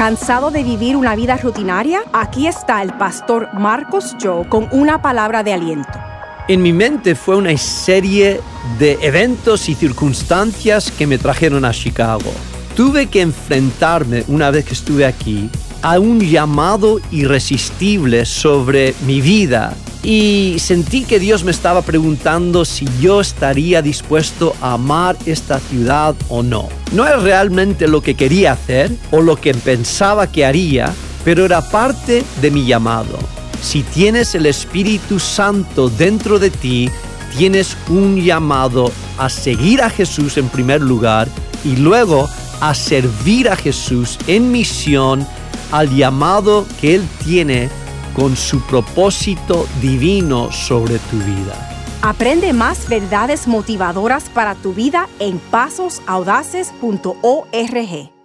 ¿Cansado de vivir una vida rutinaria? Aquí está el pastor Marcos Joe con una palabra de aliento. En mi mente fue una serie de eventos y circunstancias que me trajeron a Chicago. Tuve que enfrentarme, una vez que estuve aquí, a un llamado irresistible sobre mi vida y sentí que Dios me estaba preguntando si yo estaría dispuesto a amar esta ciudad o no. No es realmente lo que quería hacer o lo que pensaba que haría, pero era parte de mi llamado. Si tienes el Espíritu Santo dentro de ti, tienes un llamado a seguir a Jesús en primer lugar y luego a servir a Jesús en misión al llamado que Él tiene con su propósito divino sobre tu vida. Aprende más verdades motivadoras para tu vida en pasosaudaces.org.